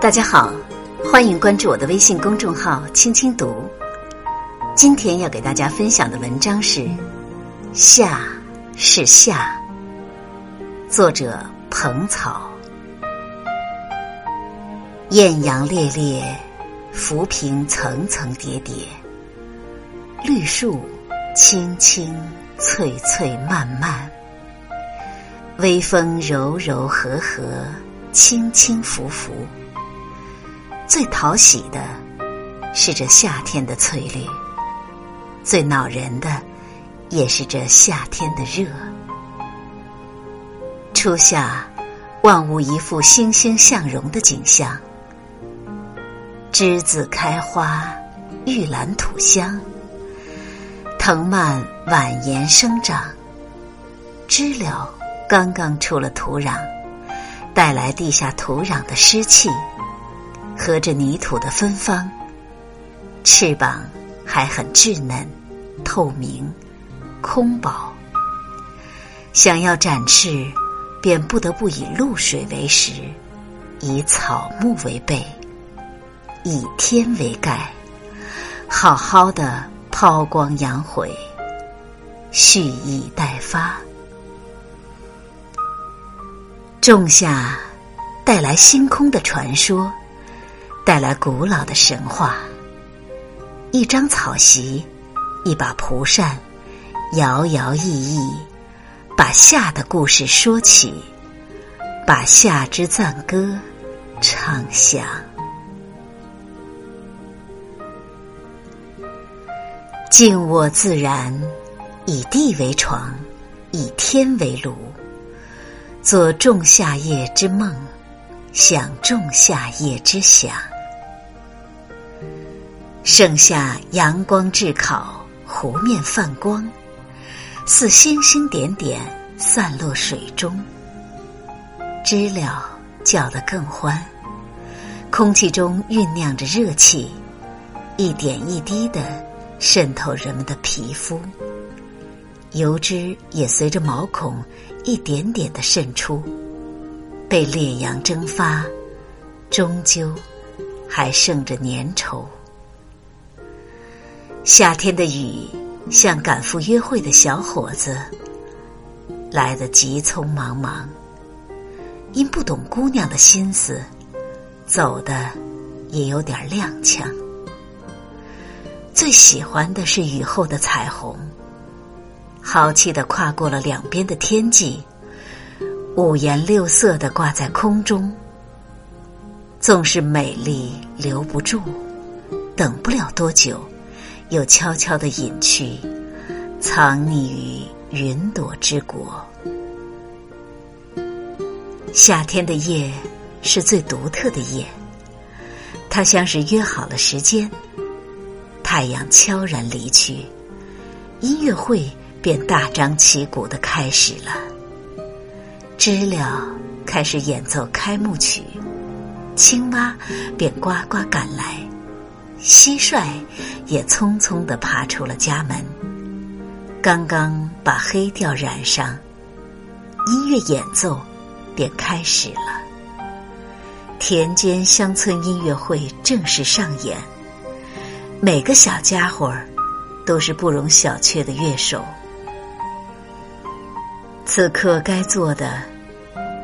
大家好，欢迎关注我的微信公众号“青青读”。今天要给大家分享的文章是《夏是夏》，作者彭草。艳阳烈烈，浮萍层层叠叠，绿树青青翠翠漫漫，微风柔柔和和，轻轻拂拂。最讨喜的是这夏天的翠绿，最恼人的也是这夏天的热。初夏，万物一副欣欣向荣的景象，栀子开花，玉兰吐香，藤蔓蜿蜒生长，知了刚刚出了土壤，带来地下土壤的湿气。和着泥土的芬芳，翅膀还很稚嫩、透明、空薄。想要展翅，便不得不以露水为食，以草木为被，以天为盖，好好的抛光扬毁，蓄意待发。种下带来星空的传说。带来古老的神话，一张草席，一把蒲扇，摇摇曳曳，把夏的故事说起，把夏之赞歌唱响。静卧自然，以地为床，以天为炉，做仲夏夜之梦，享仲夏夜之想。盛夏阳光炙烤，湖面泛光，似星星点点散落水中。知了叫得更欢，空气中酝酿着热气，一点一滴的渗透人们的皮肤，油脂也随着毛孔一点点的渗出，被烈阳蒸发，终究还剩着粘稠。夏天的雨，像赶赴约会的小伙子，来得急匆忙忙。因不懂姑娘的心思，走的也有点踉跄。最喜欢的是雨后的彩虹，豪气的跨过了两边的天际，五颜六色的挂在空中。纵是美丽留不住，等不了多久。又悄悄地隐去，藏匿于云朵之国。夏天的夜是最独特的夜，它像是约好了时间。太阳悄然离去，音乐会便大张旗鼓的开始了。知了开始演奏开幕曲，青蛙便呱呱赶来。蟋蟀也匆匆地爬出了家门，刚刚把黑调染上，音乐演奏便开始了。田间乡村音乐会正式上演，每个小家伙儿都是不容小觑的乐手。此刻该做的，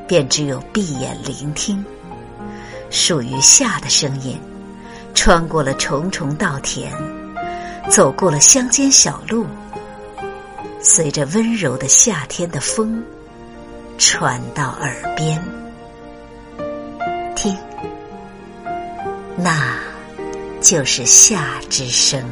便只有闭眼聆听，属于夏的声音。穿过了重重稻田，走过了乡间小路，随着温柔的夏天的风传到耳边，听，那就是夏之声。